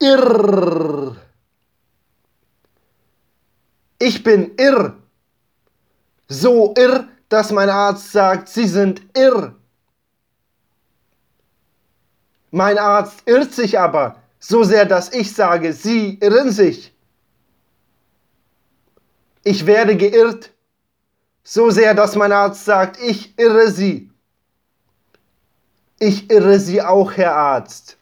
irr. Ich bin irr. So irr, dass mein Arzt sagt, Sie sind irr. Mein Arzt irrt sich aber, so sehr, dass ich sage, Sie irren sich. Ich werde geirrt, so sehr, dass mein Arzt sagt, ich irre Sie. Ich irre Sie auch, Herr Arzt.